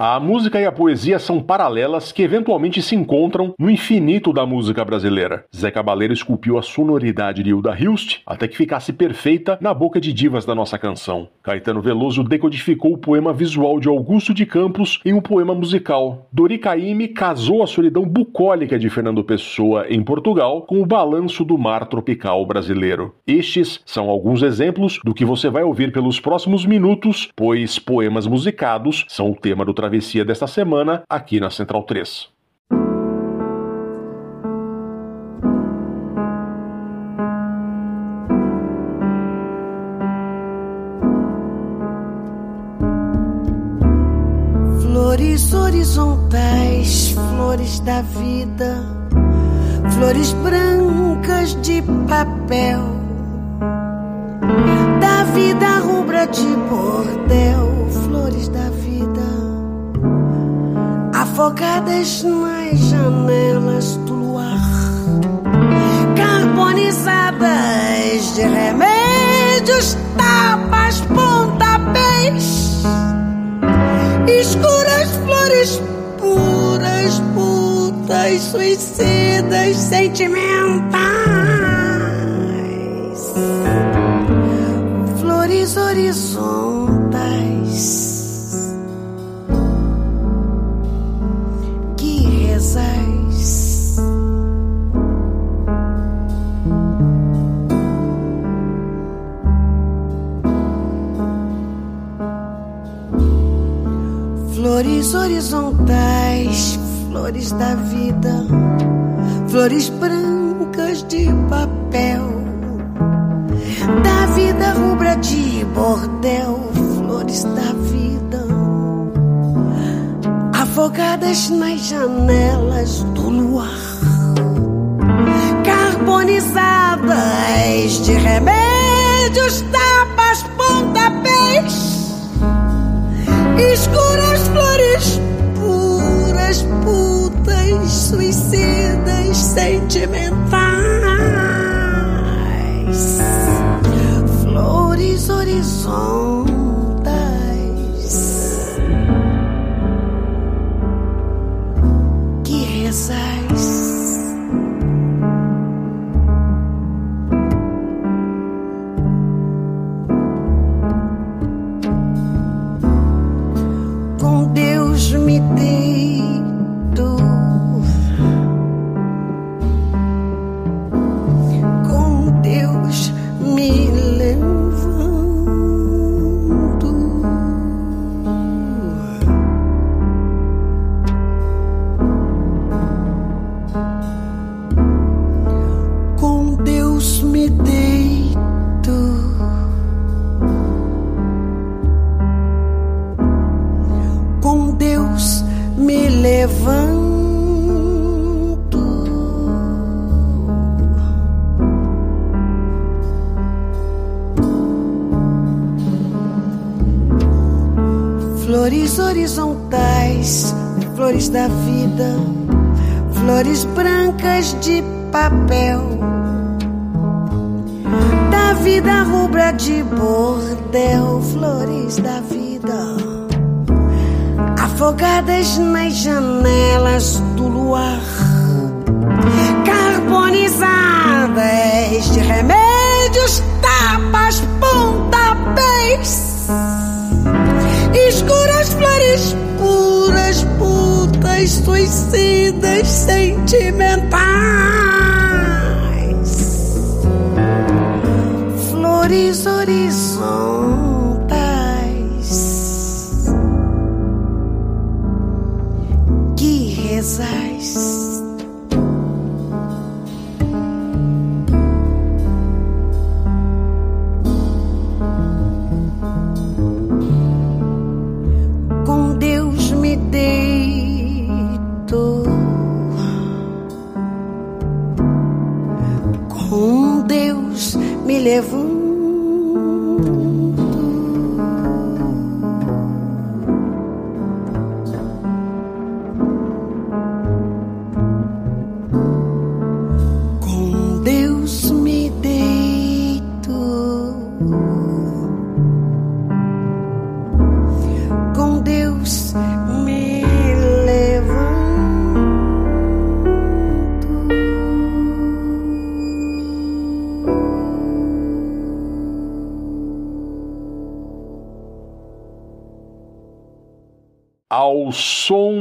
A música e a poesia são paralelas que eventualmente se encontram no infinito da música brasileira. Zé Cabaleiro esculpiu a sonoridade de Hilda Hilst até que ficasse perfeita na boca de divas da nossa canção. Caetano Veloso decodificou o poema visual de Augusto de Campos em um poema musical. Dori Caymmi casou a solidão bucólica de Fernando Pessoa em Portugal com o balanço do mar tropical brasileiro. Estes são alguns exemplos do que você vai ouvir pelos próximos minutos, pois poemas musicados são o tema do travessia desta semana aqui na Central 3. Flores horizontais, flores da vida, flores brancas de papel, da vida rubra de bordel, flores da vida afogadas nas janelas do luar, carbonizadas de remédios, tapas, pontapés, escuras flores puras, putas, suicidas, sentimentais, flores horizontais Flores horizontais, flores da vida, flores brancas de papel, da vida rubra de bordel, flores da vida, afogadas nas janelas do luar, carbonizadas de remédios, tapas, pontapés. Escuras flores puras, putas, suicidas, sentimentais, flores horizontais ao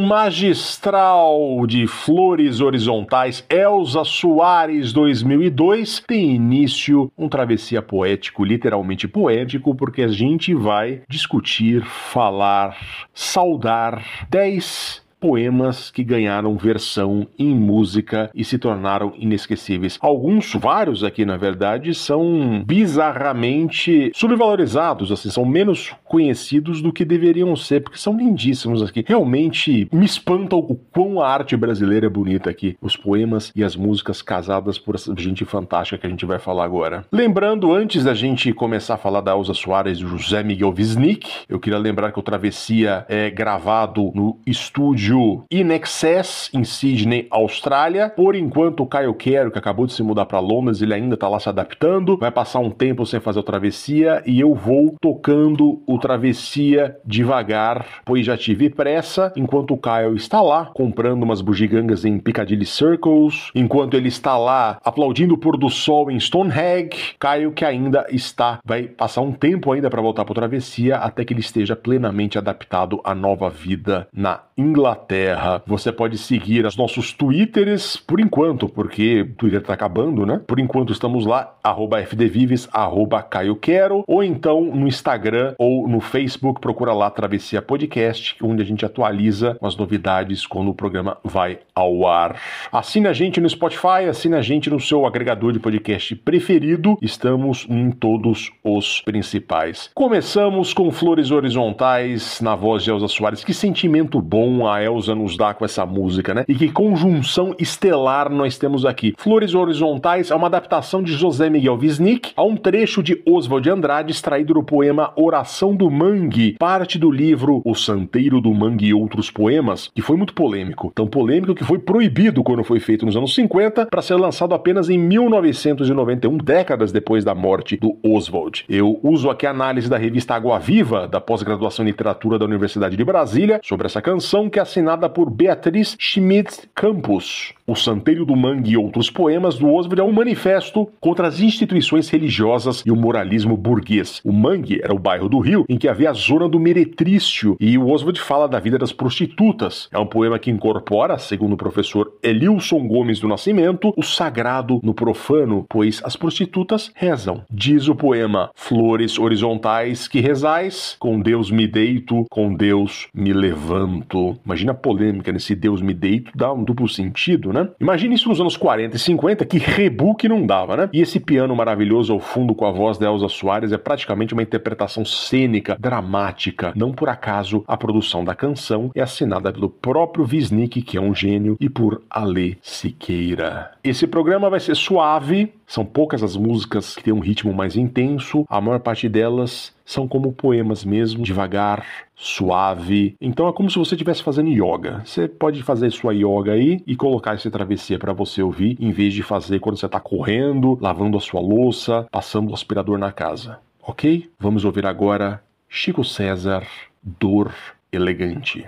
magistral de Flores Horizontais, Elza Soares 2002, tem início um travessia poético, literalmente poético, porque a gente vai discutir, falar, saudar 10 poemas que ganharam versão em música e se tornaram inesquecíveis. Alguns, vários aqui na verdade, são bizarramente subvalorizados, assim, são menos conhecidos do que deveriam ser, porque são lindíssimos aqui. Realmente me espanta o quão a arte brasileira é bonita aqui. Os poemas e as músicas casadas por essa gente fantástica que a gente vai falar agora. Lembrando, antes da gente começar a falar da Elza Soares e do José Miguel Wisnik, eu queria lembrar que o Travessia é gravado no estúdio In Excess, em Sydney, Austrália. Por enquanto, o Caio Quero, que acabou de se mudar para Londres, ele ainda tá lá se adaptando. Vai passar um tempo sem fazer o travessia e eu vou tocando o travessia devagar, pois já tive pressa. Enquanto o Caio está lá comprando umas bugigangas em Piccadilly Circles, enquanto ele está lá aplaudindo o pôr do sol em Stonehenge, Caio que ainda está, vai passar um tempo ainda para voltar para travessia até que ele esteja plenamente adaptado à nova vida na Inglaterra. Inglaterra. Você pode seguir os nossos Twitters por enquanto, porque o Twitter tá acabando, né? Por enquanto estamos lá, arroba FDVives, arroba Caio Quero, ou então no Instagram ou no Facebook, procura lá Travessia Podcast, onde a gente atualiza as novidades quando o programa vai ao ar. Assine a gente no Spotify, assine a gente no seu agregador de podcast preferido. Estamos em todos os principais. Começamos com Flores Horizontais, na voz de Elza Soares. Que sentimento bom a Elza nos dá com essa música, né? E que conjunção estelar nós temos aqui. Flores Horizontais é uma adaptação de José Miguel Wisnik a um trecho de Oswald de Andrade extraído do poema Oração do Mangue, parte do livro O Santeiro do Mangue e Outros Poemas, que foi muito polêmico. Tão polêmico que foi proibido quando foi feito nos anos 50 para ser lançado apenas em 1991, décadas depois da morte do Oswald. Eu uso aqui a análise da revista Água Viva, da pós-graduação em literatura da Universidade de Brasília, sobre essa canção que é assinada por Beatriz Schmidt Campos. O Santeiro do Mangue e outros poemas do Oswald é um manifesto contra as instituições religiosas e o moralismo burguês. O Mangue era o bairro do Rio em que havia a zona do meretrício e o Oswald fala da vida das prostitutas. É um poema que incorpora, segundo o professor Elilson Gomes do Nascimento, o sagrado no profano, pois as prostitutas rezam. Diz o poema: Flores horizontais que rezais, com Deus me deito, com Deus me levanto. Imagina a polêmica nesse Deus me deito, dá um duplo sentido, né? Imagina isso nos anos 40 e 50, que rebook não dava, né? E esse piano maravilhoso ao fundo com a voz da Elza Soares é praticamente uma interpretação cênica, dramática. Não por acaso a produção da canção é assinada pelo próprio Wisnik, que é um gênio, e por Ale Siqueira. Esse programa vai ser suave, são poucas as músicas que têm um ritmo mais intenso, a maior parte delas são como poemas mesmo, devagar, suave. Então é como se você estivesse fazendo yoga. Você pode fazer sua yoga aí e colocar esse travessia para você ouvir, em vez de fazer quando você está correndo, lavando a sua louça, passando o aspirador na casa. Ok? Vamos ouvir agora Chico César, Dor Elegante.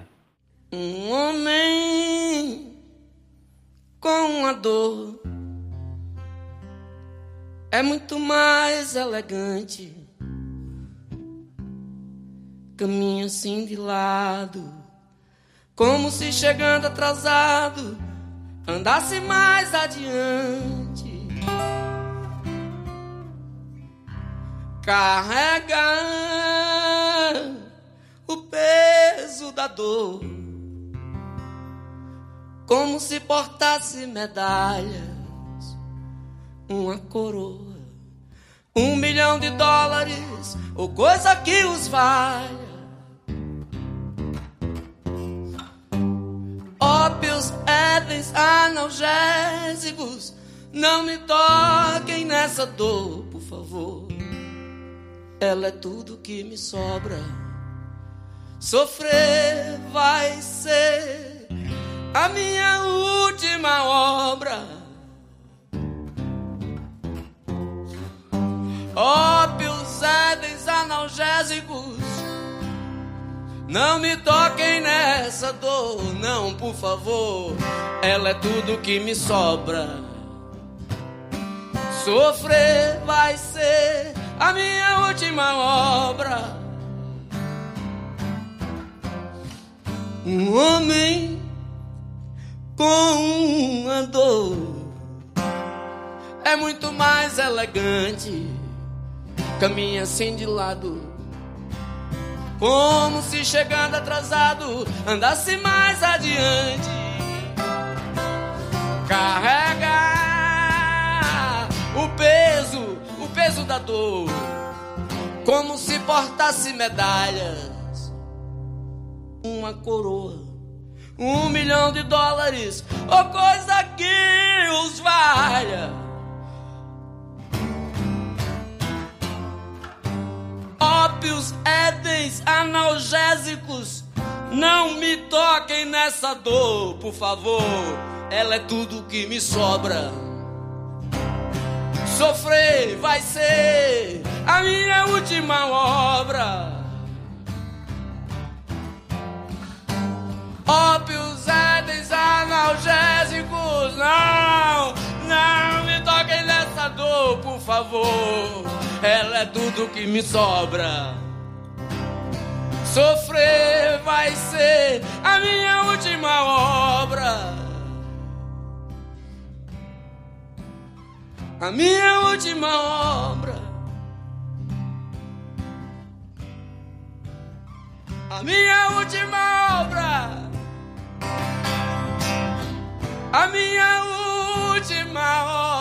Um homem com a dor é muito mais elegante. Caminha assim de lado, como se chegando atrasado andasse mais adiante. Carrega o peso da dor, como se portasse medalha uma coroa, um milhão de dólares ou coisa que os valha. Édens, analgésicos, não me toquem nessa dor, por favor. ela é tudo que me sobra. Sofrer vai ser a minha última obra. Ópios, édens, analgésicos. Não me toquem nessa dor, não, por favor. Ela é tudo que me sobra. Sofrer vai ser a minha última obra. Um homem com uma dor é muito mais elegante. Caminha assim de lado, como se chegando atrasado andasse mais adiante. Carrega o peso, o peso da dor, como se portasse medalhas, uma coroa, um milhão de dólares, ou coisa que os valha. Ópios, édens, analgésicos, não me toquem nessa dor, por favor. Ela é tudo que me sobra. Sofrer vai ser a minha última obra. Ópios, édens, analgésicos, não, não me toquem nessa dor, por favor. Ela é tudo que me sobra. Sofrer vai ser a minha última obra. A minha última obra. A minha última obra. A minha última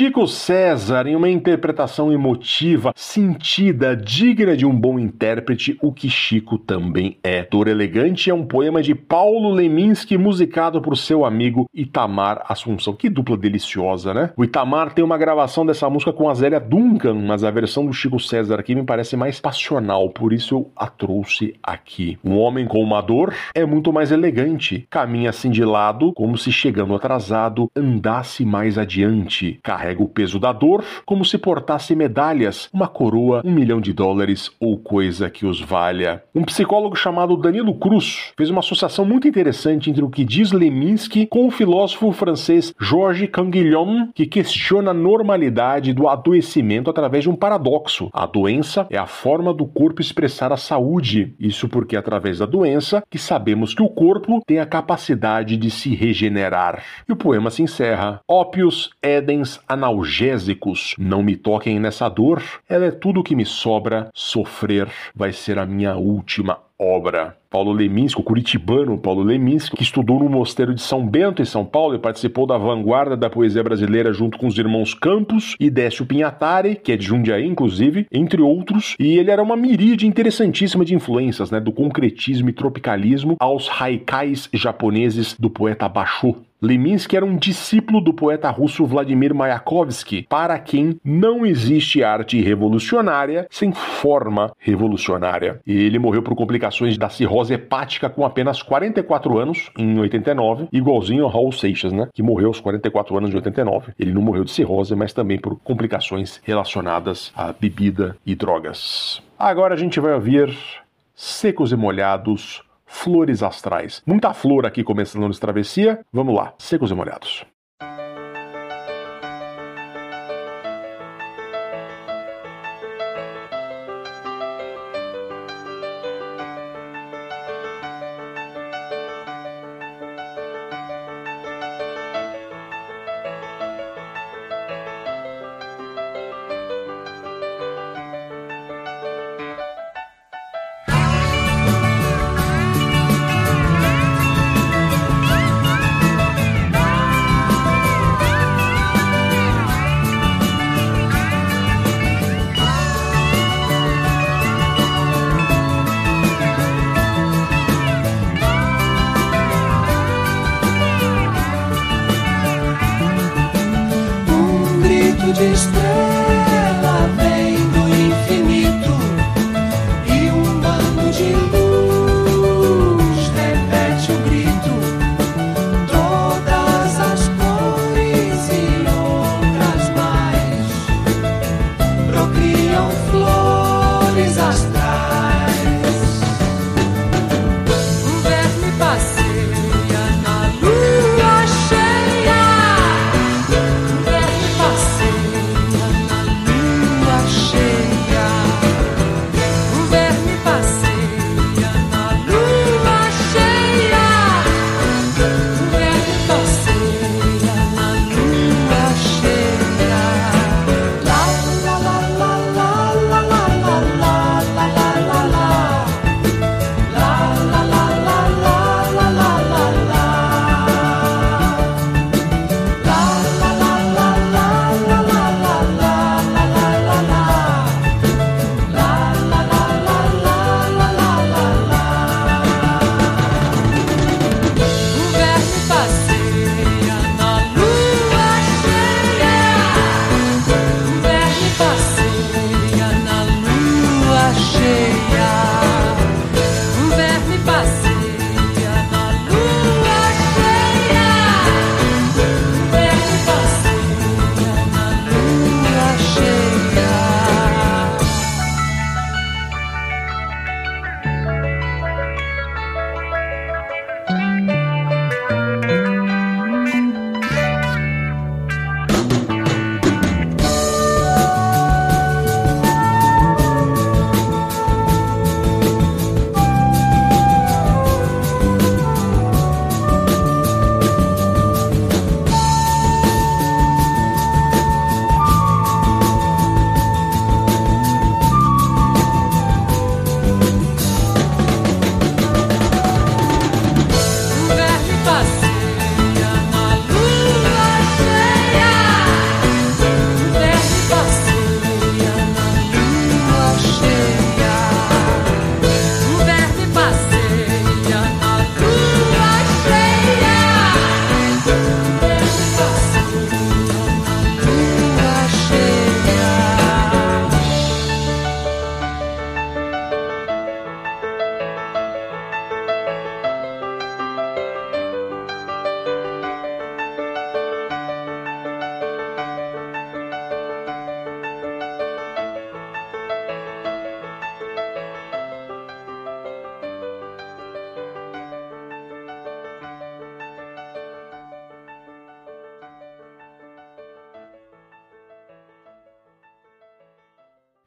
Chico César, em uma interpretação emotiva, sentida, digna de um bom intérprete, o que Chico também é. Dor Elegante é um poema de Paulo Leminski, musicado por seu amigo Itamar Assunção. Que dupla deliciosa, né? O Itamar tem uma gravação dessa música com a Zélia Duncan, mas a versão do Chico César aqui me parece mais passional, por isso eu a trouxe aqui. Um homem com uma dor é muito mais elegante, caminha assim de lado, como se chegando atrasado, andasse mais adiante carrega o peso da dor como se portasse medalhas, uma coroa, um milhão de dólares ou coisa que os valha. Um psicólogo chamado Danilo Cruz fez uma associação muito interessante entre o que diz Leminski com o filósofo francês Georges Canguilhon, que questiona a normalidade do adoecimento através de um paradoxo. A doença é a forma do corpo expressar a saúde. Isso porque é através da doença que sabemos que o corpo tem a capacidade de se regenerar. E o poema se encerra: Ópios, Édens, analgésicos, não me toquem nessa dor, ela é tudo que me sobra, sofrer vai ser a minha última obra. Paulo Leminski, o curitibano Paulo Leminski, que estudou no Mosteiro de São Bento, em São Paulo, e participou da vanguarda da poesia brasileira junto com os irmãos Campos e Décio Pinhatari, que é de Jundiaí, inclusive, entre outros, e ele era uma miríade interessantíssima de influências, né, do concretismo e tropicalismo aos haikais japoneses do poeta Basho. Leminski era um discípulo do poeta russo Vladimir Mayakovsky, para quem não existe arte revolucionária sem forma revolucionária. Ele morreu por complicações da cirrose hepática com apenas 44 anos, em 89, igualzinho ao Raul Seixas, né? Que morreu aos 44 anos de 89. Ele não morreu de cirrose, mas também por complicações relacionadas à bebida e drogas. Agora a gente vai ouvir Secos e Molhados Flores Astrais. Muita flor aqui começando no Travessia. Vamos lá, secos e molhados.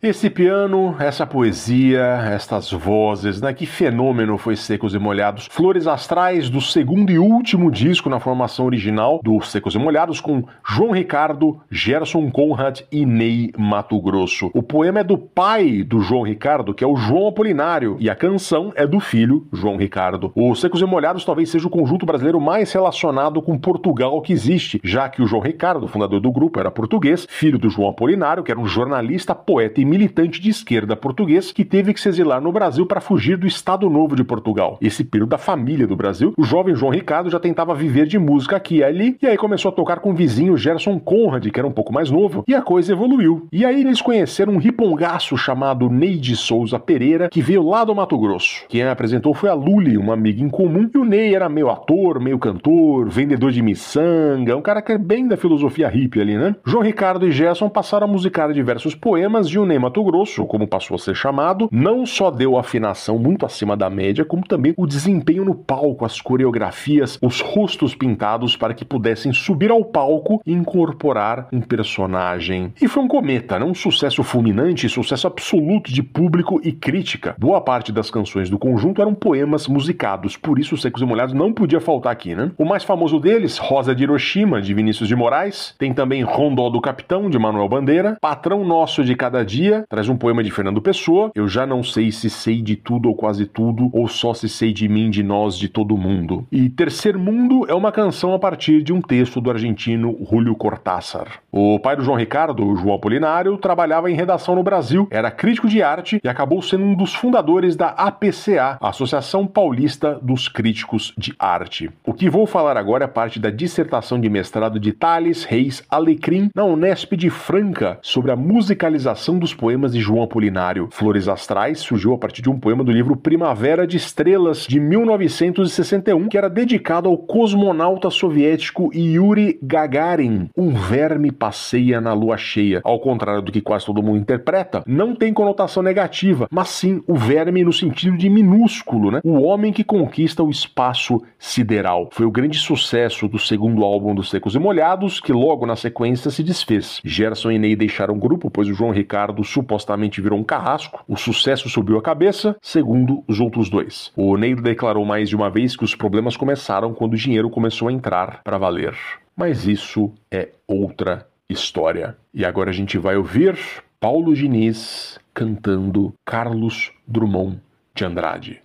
Esse piano, essa poesia, estas vozes, né? Que fenômeno foi Secos e Molhados. Flores Astrais do segundo e último disco na formação original do Secos e Molhados com João Ricardo, Gerson Conrad e Ney Mato Grosso. O poema é do pai do João Ricardo, que é o João Apolinário, e a canção é do filho, João Ricardo. O Secos e Molhados talvez seja o conjunto brasileiro mais relacionado com Portugal que existe, já que o João Ricardo, fundador do grupo, era português, filho do João Apolinário, que era um jornalista, poeta e militante de esquerda português que teve que se exilar no Brasil para fugir do Estado Novo de Portugal. Esse período da família do Brasil, o jovem João Ricardo já tentava viver de música aqui e ali, e aí começou a tocar com o vizinho Gerson Conrad, que era um pouco mais novo, e a coisa evoluiu. E aí eles conheceram um ripongaço chamado Neide Souza Pereira, que veio lá do Mato Grosso. Quem apresentou foi a Luli, uma amiga em comum, e o Ney era meio ator, meio cantor, vendedor de miçanga, um cara que é bem da filosofia hippie ali, né? João Ricardo e Gerson passaram a musicar diversos poemas e o Ney Mato Grosso, como passou a ser chamado, não só deu afinação muito acima da média, como também o desempenho no palco, as coreografias, os rostos pintados para que pudessem subir ao palco e incorporar um personagem. E foi um cometa, né? um sucesso fulminante, sucesso absoluto de público e crítica. Boa parte das canções do conjunto eram poemas musicados, por isso Secos e Molhados não podia faltar aqui, né? O mais famoso deles, Rosa de Hiroshima, de Vinícius de Moraes, tem também Rondó do Capitão, de Manuel Bandeira, Patrão Nosso de Cada Dia, Traz um poema de Fernando Pessoa. Eu já não sei se sei de tudo ou quase tudo, ou só se sei de mim, de nós, de todo mundo. E Terceiro Mundo é uma canção a partir de um texto do argentino Julio Cortázar. O pai do João Ricardo, João Apolinário, trabalhava em redação no Brasil, era crítico de arte e acabou sendo um dos fundadores da APCA, Associação Paulista dos Críticos de Arte. O que vou falar agora é parte da dissertação de mestrado de Thales Reis Alecrim na Unesp de Franca sobre a musicalização dos poemas de João Apolinário. Flores Astrais surgiu a partir de um poema do livro Primavera de Estrelas de 1961, que era dedicado ao cosmonauta soviético Yuri Gagarin, um verme passeia na lua cheia. Ao contrário do que quase todo mundo interpreta, não tem conotação negativa, mas sim o verme no sentido de minúsculo, né? O homem que conquista o espaço sideral. Foi o grande sucesso do segundo álbum dos Secos e Molhados, que logo na sequência se desfez. Gerson e Ney deixaram o grupo, pois o João Ricardo supostamente virou um carrasco. O sucesso subiu a cabeça, segundo os outros dois. O Ney declarou mais de uma vez que os problemas começaram quando o dinheiro começou a entrar para valer. Mas isso é outra história. E agora a gente vai ouvir Paulo Diniz cantando Carlos Drummond de Andrade.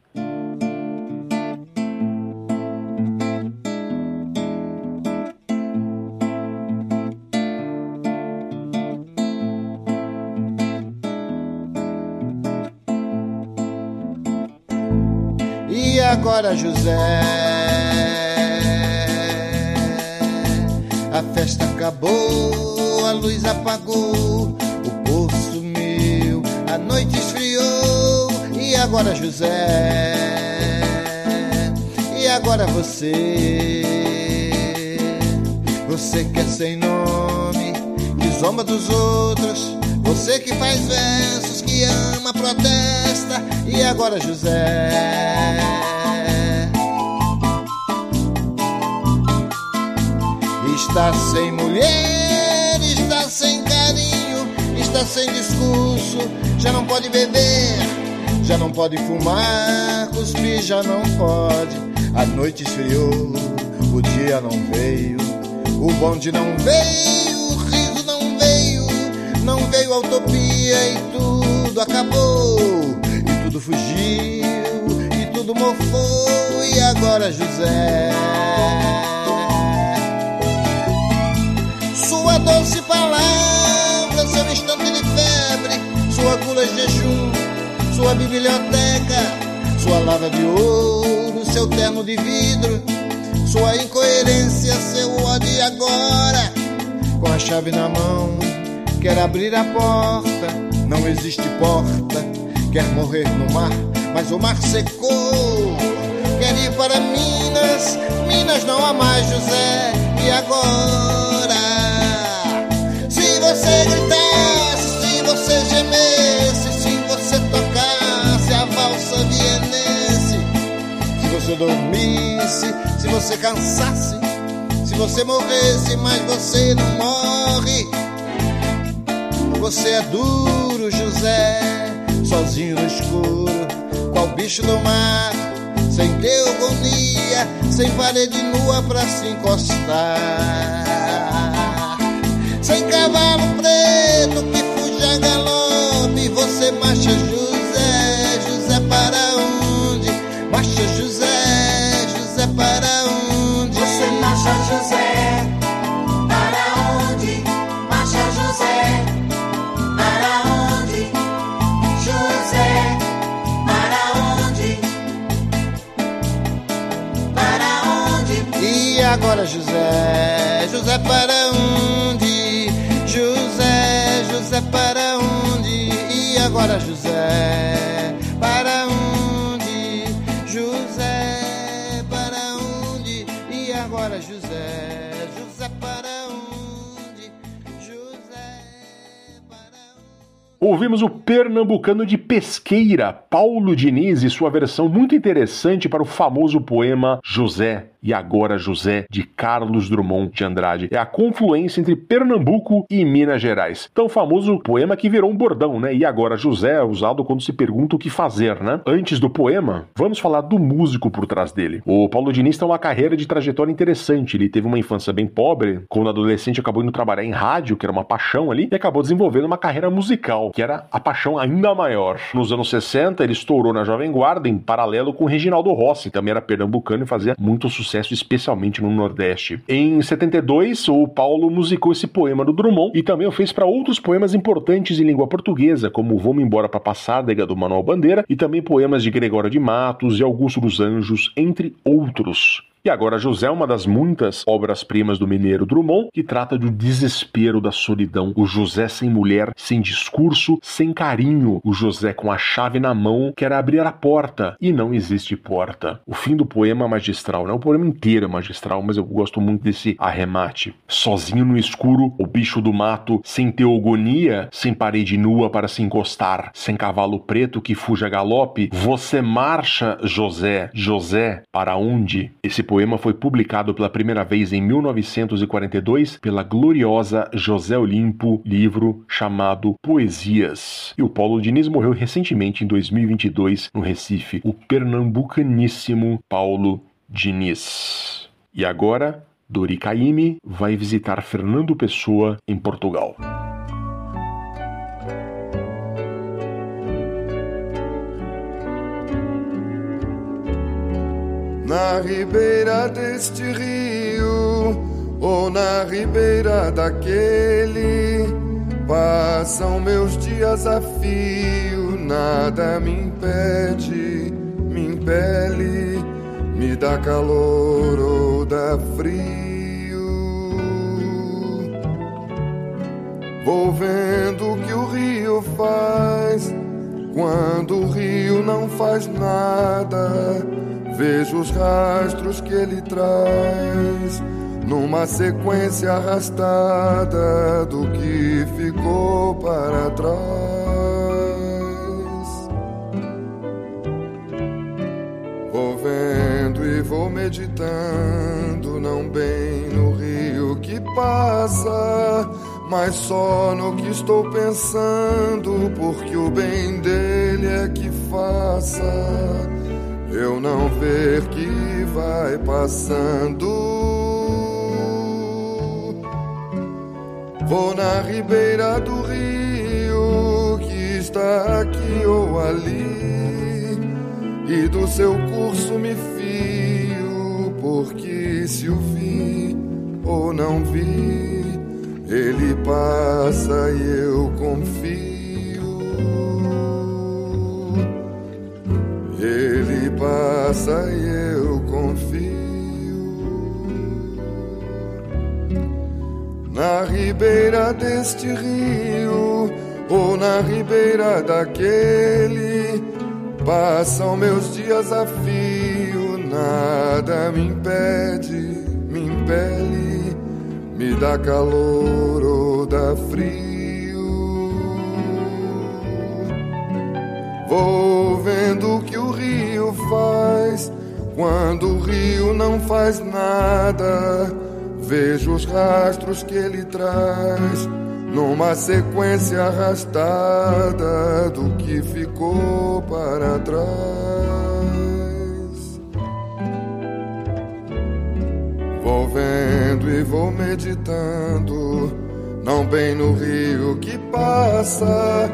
Agora, José? A festa acabou, a luz apagou, o povo sumiu, a noite esfriou. E agora, José? E agora você? Você que é sem nome, que zomba dos outros. Você que faz versos, que ama, protesta. E agora, José? Está sem mulher, está sem carinho, está sem discurso, já não pode beber, já não pode fumar, cuspir já não pode. A noite esfriou, o dia não veio, o bonde não veio, o riso não veio, não veio a utopia e tudo acabou, e tudo fugiu, e tudo mofou, e agora José? Palavra, seu instante de febre, sua gula de jejum, sua biblioteca, sua lava de ouro, seu terno de vidro, sua incoerência, seu ódio agora, com a chave na mão, quer abrir a porta, não existe porta, quer morrer no mar, mas o mar secou. Quer ir para Minas, Minas não há mais José, e agora? Se você cansasse, se você morresse, mas você não morre. Você é duro, José, sozinho no escuro, qual bicho do mar, sem teogonia, sem parede nua pra se encostar. Sem cavalo preto que fuja a galope, você marcha José, José para onde? Marcha José, José, José para onde? José, José para onde? E agora José, Ouvimos o pernambucano de pesqueira, Paulo Diniz, e sua versão muito interessante para o famoso poema José e agora José de Carlos Drummond de Andrade. É a confluência entre Pernambuco e Minas Gerais. Tão famoso poema que virou um bordão, né? E agora José é usado quando se pergunta o que fazer, né? Antes do poema, vamos falar do músico por trás dele. O Paulo Diniz tem uma carreira de trajetória interessante. Ele teve uma infância bem pobre, quando adolescente acabou indo trabalhar em rádio, que era uma paixão ali, e acabou desenvolvendo uma carreira musical. Que era a paixão ainda maior. Nos anos 60, ele estourou na Jovem Guarda em paralelo com Reginaldo Rossi, também era pernambucano e fazia muito sucesso, especialmente no Nordeste. Em 72, o Paulo musicou esse poema do Drummond e também o fez para outros poemas importantes em língua portuguesa, como Vou-me embora para Passádega do Manuel Bandeira e também poemas de Gregório de Matos e Augusto dos Anjos, entre outros. E agora José é uma das muitas obras-primas do mineiro Drummond, que trata do desespero da solidão. O José sem mulher, sem discurso, sem carinho. O José com a chave na mão quer abrir a porta e não existe porta. O fim do poema é magistral, não é o poema inteiro é magistral, mas eu gosto muito desse arremate. Sozinho no escuro, o bicho do mato, sem teogonia, sem parede nua para se encostar, sem cavalo preto que fuja a galope, você marcha, José, José, para onde? Esse poema foi publicado pela primeira vez em 1942 pela gloriosa José Olimpo, livro chamado Poesias. E o Paulo Diniz morreu recentemente em 2022 no Recife, o pernambucaníssimo Paulo Diniz. E agora, Dori Caymmi vai visitar Fernando Pessoa em Portugal. Na ribeira deste rio ou na ribeira daquele. Passam meus dias a fio, nada me impede, me impele, me dá calor ou dá frio. Vou vendo o que o rio faz, quando o rio não faz nada Vejo os rastros que ele traz numa sequência arrastada do que ficou para trás. Vou vendo e vou meditando, não bem no rio que passa, mas só no que estou pensando, porque o bem dele é que faça eu não ver que vai passando. Vou na ribeira do rio que está aqui ou ali, e do seu curso me fio, porque se o vi ou não vi, ele passa e eu confio. Passa e eu confio. Na ribeira deste rio ou na ribeira daquele, passam meus dias a fio, nada me impede, me impele, me dá calor ou dá frio. Vou vendo que o faz quando o rio não faz nada. Vejo os rastros que ele traz numa sequência arrastada do que ficou para trás. Vou vendo e vou meditando, não bem no rio que passa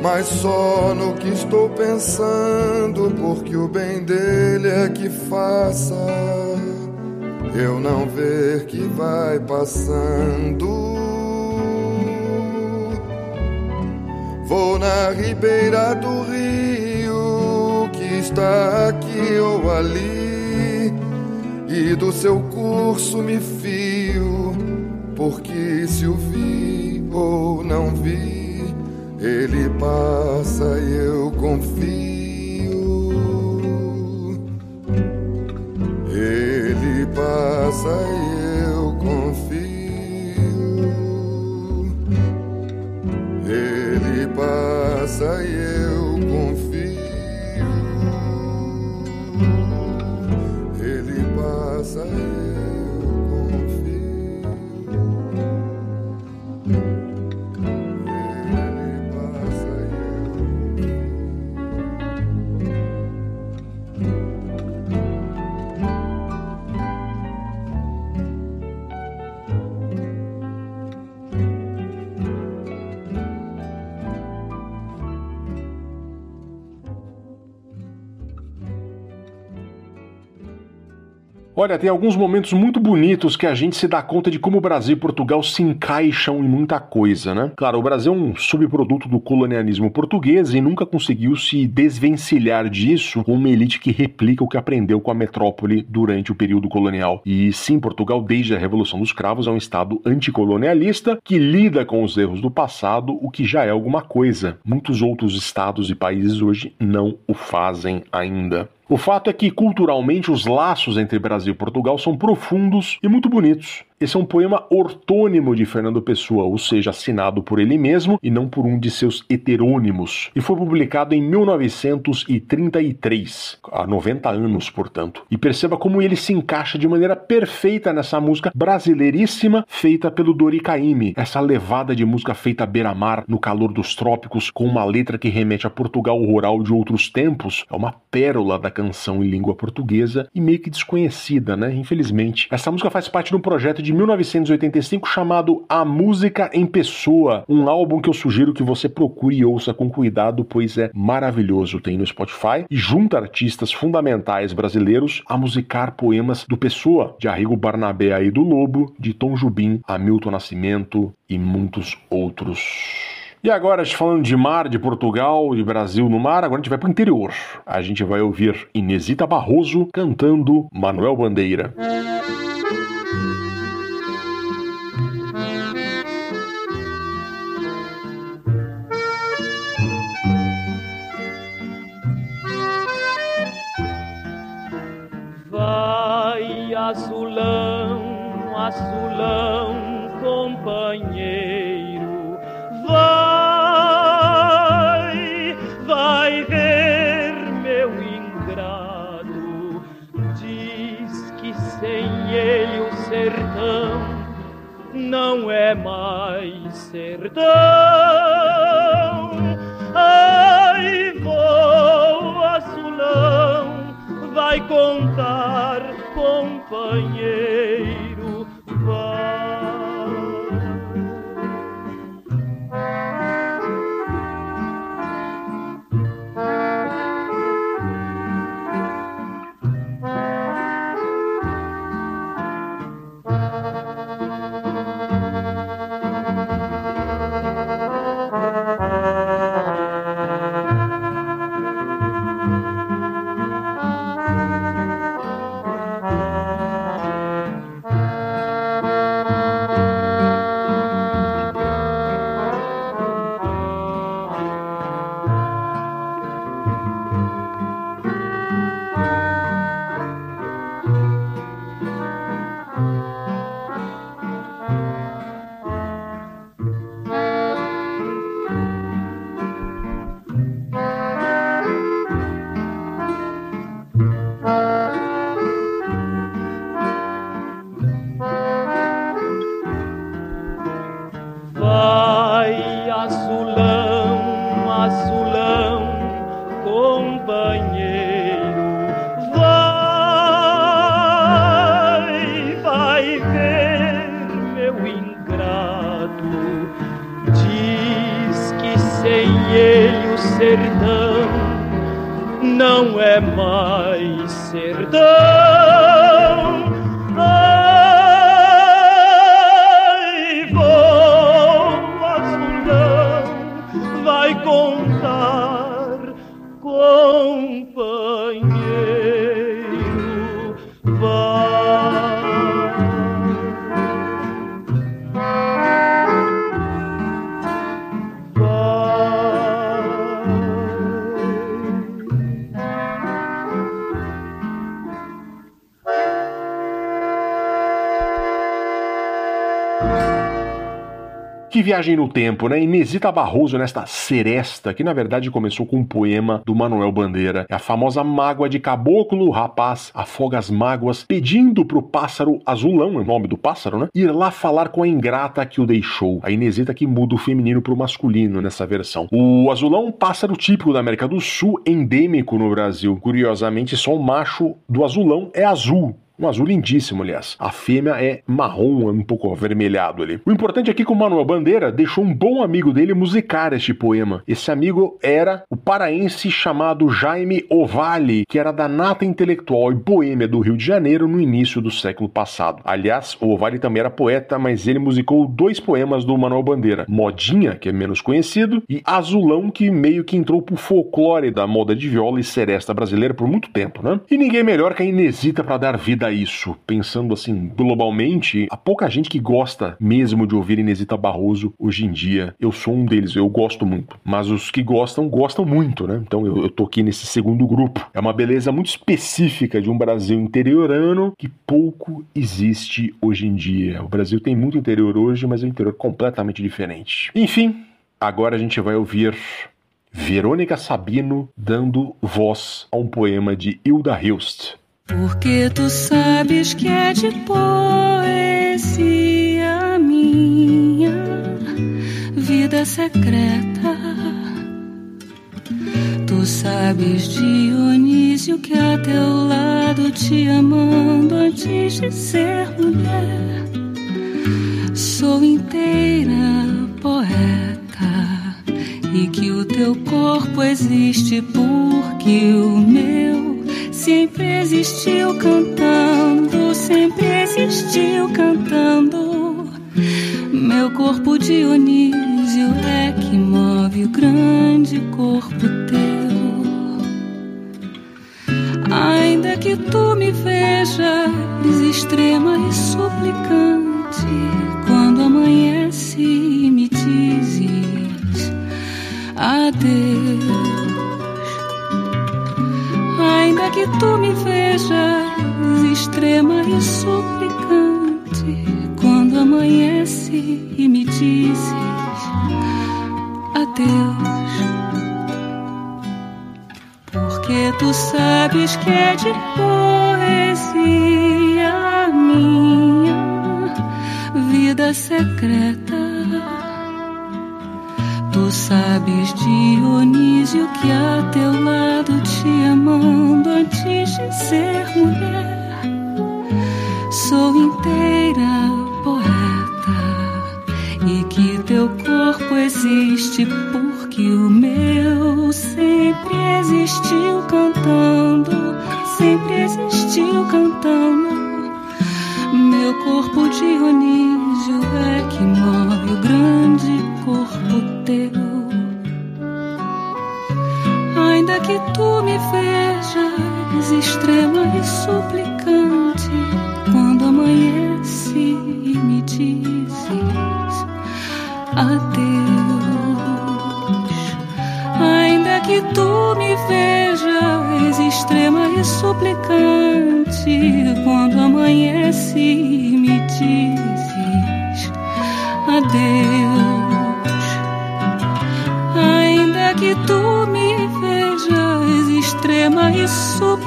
mas só no que estou pensando, porque o bem dele é que faça eu não ver que vai passando. Vou na ribeira do rio que está aqui ou ali, e do seu curso me fio, porque se o vi ou não vi ele passa e eu confio. Ele passa e eu confio. Ele passa e eu confio. Ele passa e Olha, tem alguns momentos muito bonitos que a gente se dá conta de como o Brasil e Portugal se encaixam em muita coisa, né? Claro, o Brasil é um subproduto do colonialismo português e nunca conseguiu se desvencilhar disso com uma elite que replica o que aprendeu com a metrópole durante o período colonial. E sim, Portugal, desde a Revolução dos Cravos, é um estado anticolonialista que lida com os erros do passado, o que já é alguma coisa. Muitos outros estados e países hoje não o fazem ainda. O fato é que, culturalmente, os laços entre Brasil e Portugal são profundos e muito bonitos. Esse é um poema ortônimo de Fernando Pessoa, ou seja, assinado por ele mesmo e não por um de seus heterônimos, e foi publicado em 1933, há 90 anos, portanto. E perceba como ele se encaixa de maneira perfeita nessa música brasileiríssima feita pelo Dori Caymmi, essa levada de música feita beira-mar, no calor dos trópicos, com uma letra que remete a Portugal rural de outros tempos, é uma pérola da canção em língua portuguesa e meio que desconhecida, né? Infelizmente. Essa música faz parte de um projeto de 1985 chamado A Música em Pessoa, um álbum que eu sugiro que você procure e ouça com cuidado, pois é maravilhoso. Tem no Spotify e junta artistas fundamentais brasileiros a musicar poemas do Pessoa, de Arrigo Barnabé aí do Lobo, de Tom Jubim, Hamilton Nascimento e muitos outros. E agora, falando de mar, de Portugal, de Brasil no mar, agora a gente vai para o interior. A gente vai ouvir Inesita Barroso cantando Manuel Bandeira. Azulão, azulão, companheiro, vai, vai ver meu ingrato. Diz que sem ele o sertão não é mais sertão. Ai, vou, azulão vai contar, companheiro, viagem no tempo, né? Inesita Barroso nesta seresta, que na verdade começou com um poema do Manuel Bandeira. É a famosa mágoa de caboclo, rapaz afoga as mágoas, pedindo pro pássaro azulão, é o nome do pássaro, né? Ir lá falar com a ingrata que o deixou. A Inesita que muda o feminino pro masculino nessa versão. O azulão é um pássaro típico da América do Sul, endêmico no Brasil. Curiosamente, só o macho do azulão é azul Um azul lindíssimo, aliás. A fêmea é marrom, um pouco avermelhado ali. O importante aqui é que o Manuel Bandeira deixou um bom amigo dele musicar este poema. Esse amigo era o paraense chamado Jaime Ovale, que era da nata intelectual e boêmia do Rio de Janeiro no início do século passado. Aliás, o Ovale também era poeta, mas ele musicou dois poemas do Manuel Bandeira: Modinha, que é menos conhecido, e Azulão, que meio que entrou pro folclore da moda de viola e seresta brasileira por muito tempo, né? E ninguém melhor que a Inesita para dar vida isso. Pensando assim, globalmente, há pouca gente que gosta mesmo de ouvir Inesita Barroso hoje em dia. Eu sou um deles, eu gosto muito. Mas os que gostam, gostam muito, né? Então eu, eu tô aqui nesse segundo grupo. É uma beleza muito específica de um Brasil interiorano que pouco existe hoje em dia. O Brasil tem muito interior hoje, mas é um interior completamente diferente. Enfim, agora a gente vai ouvir Verônica Sabino dando voz a um poema de Hilda Hilst. Porque tu sabes que é de poesia minha vida secreta. Tu sabes, Dionísio, que a teu lado te amando antes de ser mulher. Sou inteira poeta e que o teu corpo existe porque o meu sempre existiu cantando, sempre existiu cantando. Meu corpo Dionísio é que move o grande corpo teu. Ainda que tu me vejas extrema e suplicante, quando amanhece me dizes adeus. Que tu me vejas extrema e suplicante, quando amanhece e me dizes adeus. Porque tu sabes que é de poesia minha vida secreta. Tu sabes, Dionísio, que a teu lado te amando antes de ser mulher. Sou inteira poeta e que teu corpo existe porque o meu sempre existiu cantando, sempre existiu cantando. Meu corpo Dionísio é que move o grande corpo que tu me vejas extrema e suplicante, quando amanhece e me dizes adeus. Ainda que tu me vejas extrema e suplicante, quando amanhece e me dizes adeus. Extrema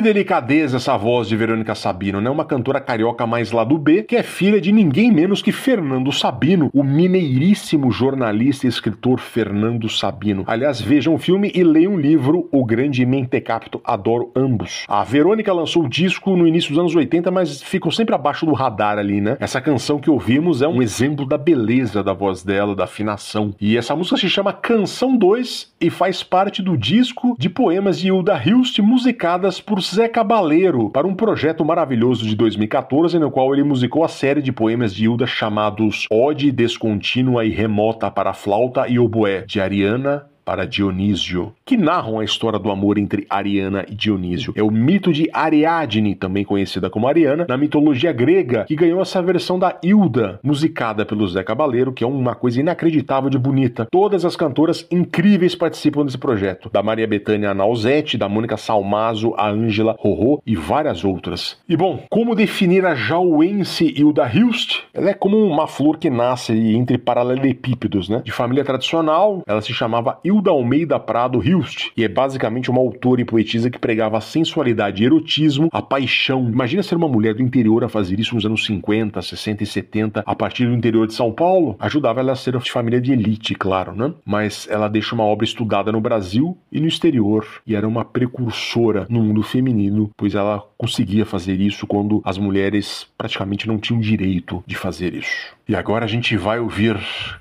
Que delicadeza essa voz de Verônica Sabino, né? Uma cantora carioca mais lá do B, que é filha de ninguém menos que Fernando Sabino, o mineiríssimo jornalista e escritor Fernando Sabino. Aliás, vejam o filme e leiam o livro O Grande Mentecapto, adoro ambos. A Verônica lançou o disco no início dos anos 80, mas ficou sempre abaixo do radar ali, né? Essa canção que ouvimos é um exemplo da beleza da voz dela, da afinação. E essa música se chama Canção 2 e faz parte do disco de poemas de Hilda Hilst musicadas por Zé Cabaleiro para um projeto maravilhoso de 2014 no qual ele musicou a série de poemas de Hilda chamados Ode Descontínua e Remota para Flauta e Oboé, de Ariana para Dionísio, que narram a história do amor entre Ariana e Dionísio. É o mito de Ariadne, também conhecida como Ariana, na mitologia grega, que ganhou essa versão da Hilda, musicada pelo Zé Cabaleiro, que é uma coisa inacreditável de bonita. Todas as cantoras incríveis participam desse projeto, da Maria Bethânia Nausete, da Mônica Salmazo, a Ângela Rorô e várias outras. E bom, como definir a jauense Hilda Hilst? Ela é como uma flor que nasce entre paralelepípedos, né? De família tradicional, ela se chamava Hilda Hilda Almeida Prado Hilst, e é basicamente uma autora e poetisa que pregava a sensualidade e erotismo, a paixão. Imagina ser uma mulher do interior a fazer isso nos anos 50, 60 e 70, a partir do interior de São Paulo. Ajudava ela a ser de família de elite, claro, né? Mas ela deixa uma obra estudada no Brasil e no exterior, e era uma precursora no mundo feminino, pois ela conseguia fazer isso quando as mulheres praticamente não tinham direito de fazer isso. E agora a gente vai ouvir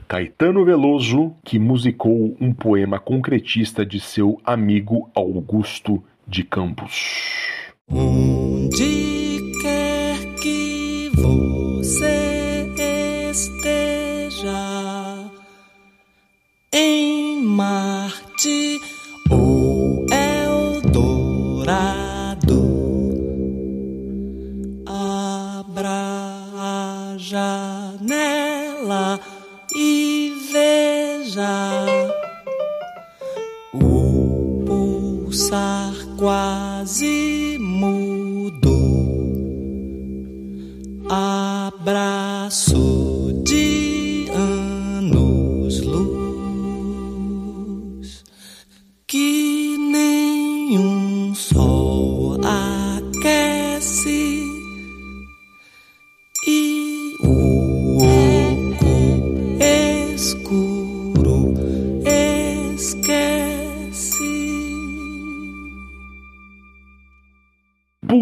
Caetano Veloso, que musicou um poema concretista de seu amigo Augusto de Campos. Onde quer que você esteja, em Marte quase mudo, abraço de anos luz que nenhum sol aquece e o oco escuro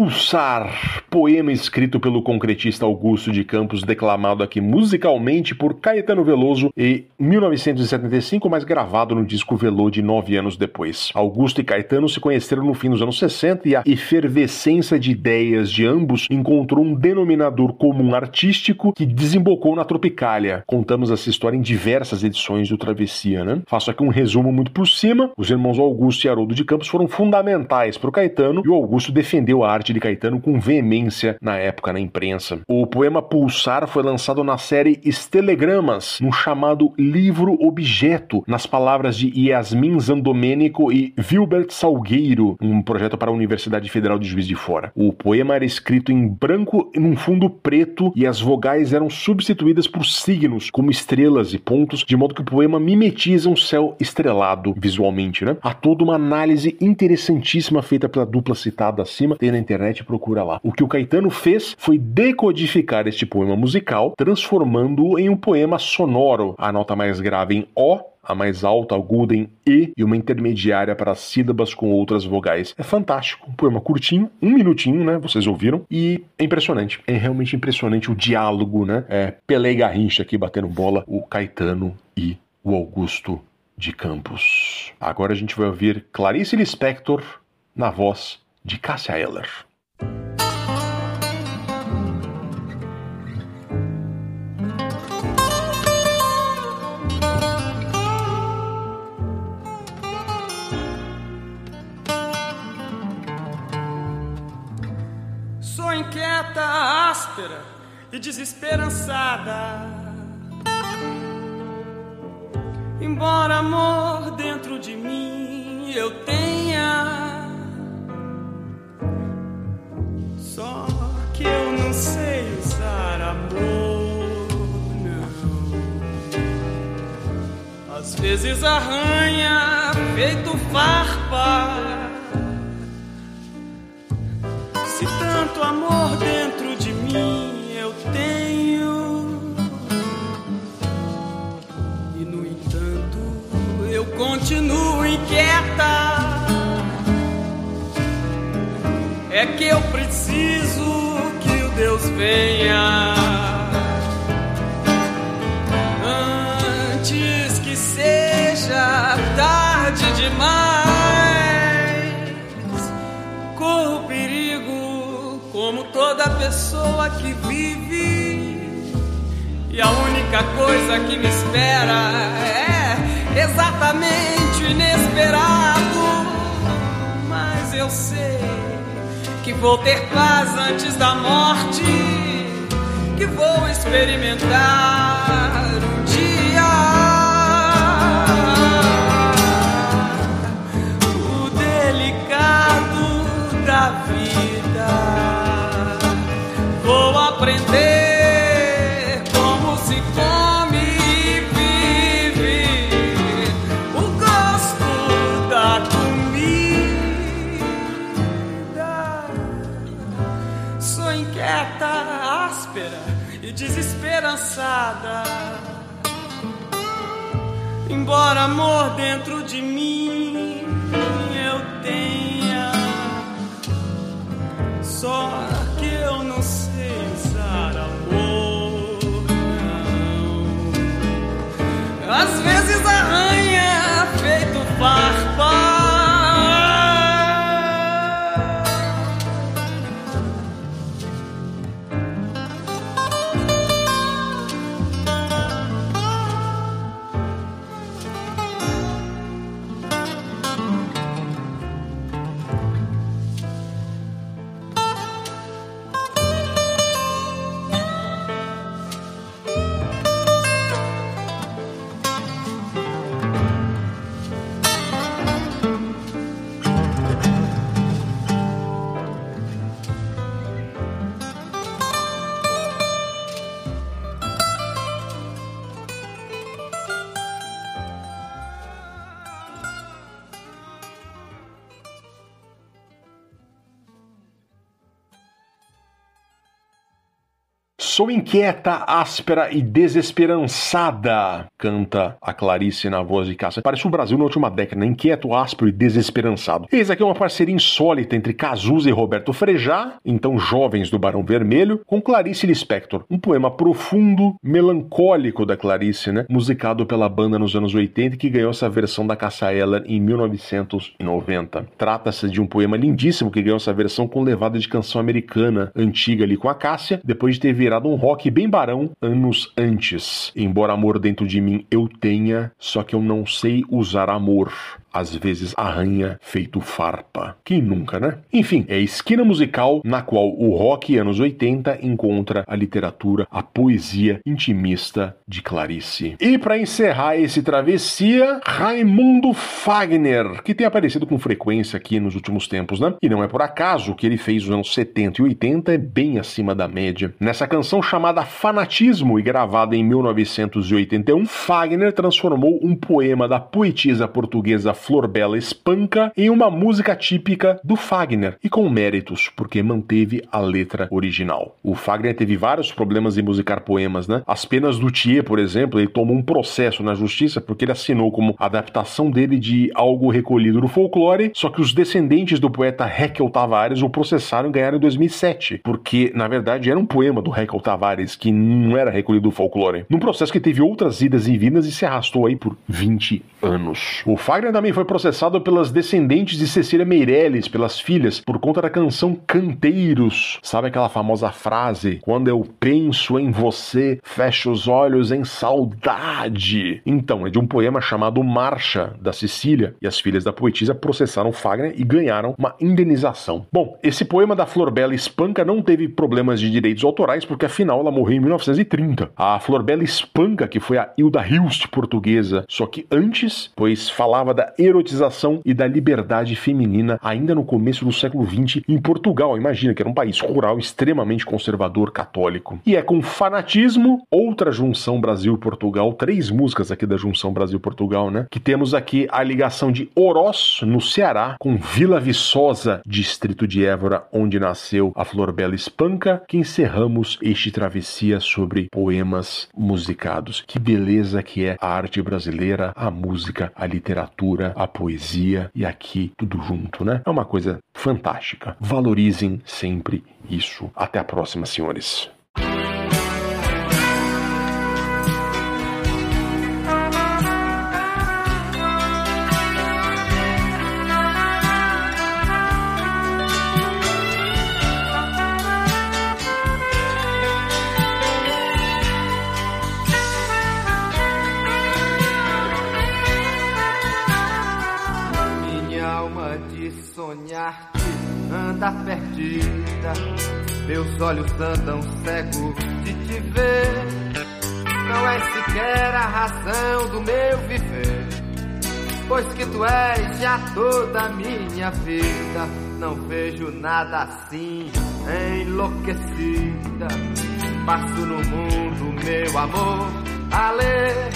Pulsar, poema escrito pelo concretista Augusto de Campos, declamado aqui musicalmente por Caetano Veloso em 1975, mas gravado no disco Velô de nove anos depois. Augusto e Caetano se conheceram no fim dos anos 60 e a efervescência de ideias de ambos encontrou um denominador comum artístico que desembocou na Tropicália. Contamos essa história em diversas edições do Travessia, né? Faço aqui um resumo muito por cima. Os irmãos Augusto e Haroldo de Campos foram fundamentais para o Caetano e o Augusto defendeu a arte de Caetano com veemência na época na imprensa. O poema Pulsar foi lançado na série Estelegramas, no chamado Livro Objeto, nas palavras de Yasmin Zandomênico e Wilbert Salgueiro, um projeto para a Universidade Federal de Juiz de Fora. O poema era escrito em branco num fundo preto e as vogais eram substituídas por signos, como estrelas e pontos, de modo que o poema mimetiza um céu estrelado visualmente, né? Há toda uma análise interessantíssima feita pela dupla citada acima, tem na internet, procura lá. O que o Caetano fez foi decodificar este poema musical, transformando-o em um poema sonoro, a nota mais grave em O, a mais alta aguda em E e uma intermediária para as sílabas com outras vogais. É fantástico. Um poema curtinho, um minutinho, né? Vocês ouviram. E é impressionante. É realmente impressionante o diálogo, né? É Pelé e Garrincha aqui batendo bola, o Caetano e o Augusto de Campos. Agora a gente vai ouvir Clarice Lispector na voz de Cássia Eller. Áspera e desesperançada. Embora amor dentro de mim eu tenha, só que eu não sei usar amor, não. Às vezes arranha feito farpa. Se tanto amor dentro É que eu preciso que o Deus venha antes que seja tarde demais. Corro perigo como toda pessoa que vive. E a única coisa que me espera é exatamente Mas eu sei que vou ter paz antes da morte, que vou experimentar desesperançada. Embora amor dentro Sou inquieta, áspera e desesperançada, canta a Clarice na voz de Cássia. Parece o Brasil na última década, né? inquieto, áspero e desesperançado. Eis aqui uma parceria insólita entre Cazuza e Roberto Frejá, então jovens do Barão Vermelho, com Clarice Lispector. Um poema profundo, melancólico da Clarice, né? Musicado pela banda nos anos 80 que ganhou essa versão da Cássia Eller em 1990. Trata-se de um poema lindíssimo que ganhou essa versão com levada de canção americana antiga ali com a Cássia, depois de ter virado um rock bem barão anos antes. Embora amor dentro de mim eu tenha, só que eu não sei usar amor às vezes arranha feito farpa. Quem nunca, né? Enfim, é a esquina musical na qual o rock anos 80 encontra a literatura, a poesia intimista de Clarice. E para encerrar esse travessia, Raimundo Fagner, que tem aparecido com frequência aqui nos últimos tempos, né? E não é por acaso que ele fez nos anos 70 e 80 é bem acima da média. Nessa canção chamada Fanatismo e gravada em 1981, Fagner transformou um poema da poetisa portuguesa Flor Bela Espanca em uma música típica do Fagner e com méritos, porque manteve a letra original. O Fagner teve vários problemas em musicar poemas, né? As Penas do Thier, por exemplo, ele tomou um processo na justiça porque ele assinou como adaptação dele de algo recolhido do folclore, só que os descendentes do poeta Heckel Tavares o processaram e ganharam em 2007, porque na verdade era um poema do Heckel Tavares que não era recolhido do folclore. Num processo que teve outras idas e vindas e se arrastou aí por 20 anos. O Fagner também foi processado pelas descendentes de Cecília Meirelles, pelas filhas, por conta da canção Canteiros. Sabe aquela famosa frase? Quando eu penso em você, fecho os olhos em saudade. Então, é de um poema chamado Marcha, da Cecília, e as filhas da poetisa processaram Fagner e ganharam uma indenização. Bom, esse poema da Flor Bela Espanca não teve problemas de direitos autorais, porque afinal ela morreu em 1930. A Flor Bela Espanca, que foi a Hilda Hilst portuguesa, só que antes, pois falava da erotização e da liberdade feminina ainda no começo do século XX em Portugal. Imagina que era um país rural extremamente conservador católico. E é com fanatismo, outra junção Brasil-Portugal, três músicas aqui da junção Brasil-Portugal, né? Que temos aqui a ligação de Oroz, no Ceará, com Vila Viçosa, distrito de Évora, onde nasceu a Flor Bela Espanca, que encerramos este travessia sobre poemas musicados. Que beleza que é a arte brasileira, a música, a literatura, a poesia e aqui tudo junto, né? É uma coisa fantástica. Valorizem sempre isso. Até a próxima, senhores. Sonhar-te anda perdida. Meus olhos andam cegos de te ver. Não és sequer a razão do meu viver. Pois que tu és já toda a minha vida. Não vejo nada assim, enlouquecida. Passo no mundo, meu amor, a ler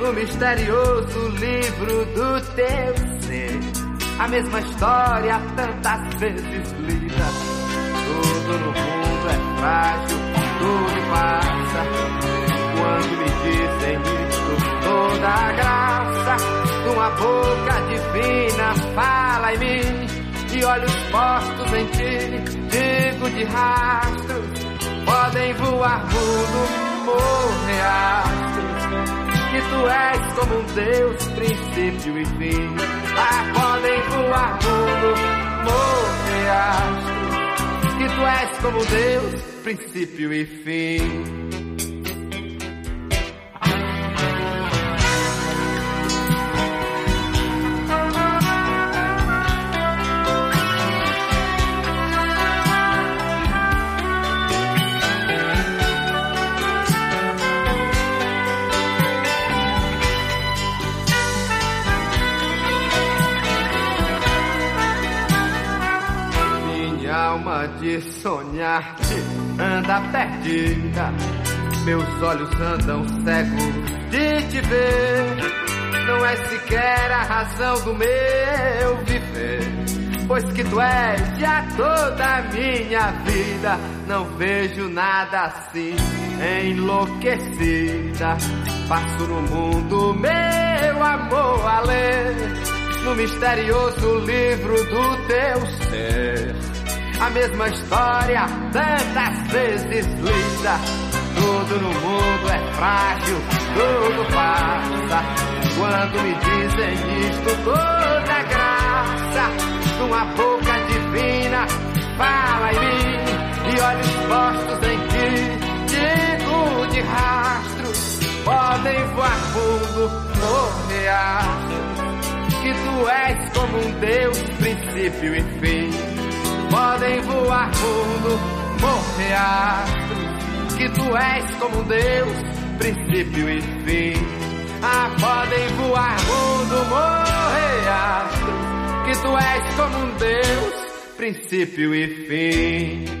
o misterioso livro do teu ser. A mesma história tantas vezes lida. Tudo no mundo é frágil, tudo passa. Quando me dizem isso toda a graça de uma boca divina fala em mim. e olhos postos em ti, digo de rastro Podem voar mundo, por astros. Que tu és como um Deus, princípio e fim. Ah, podem voar mundo, morrer que tu és como Deus, princípio e fim. De sonhar-te anda perdida. Meus olhos andam cegos de te ver. Não é sequer a razão do meu viver. Pois que tu és já toda a minha vida. Não vejo nada assim, enlouquecida. Passo no mundo, meu amor, a ler. No misterioso livro do teu ser. A mesma história, tantas vezes lida. Tudo no mundo é frágil, tudo passa. Quando me dizem isto, toda graça. Numa boca divina, fala em mim. E olhos postos em ti, digo de rastros. Podem voar fundo, morrer astros. Que tu és como um Deus, princípio e fim podem voar fundo, morrer astros, que tu és como um Deus, princípio e fim. Ah, podem voar mundo, morrer astros, que tu és como um Deus, princípio e fim.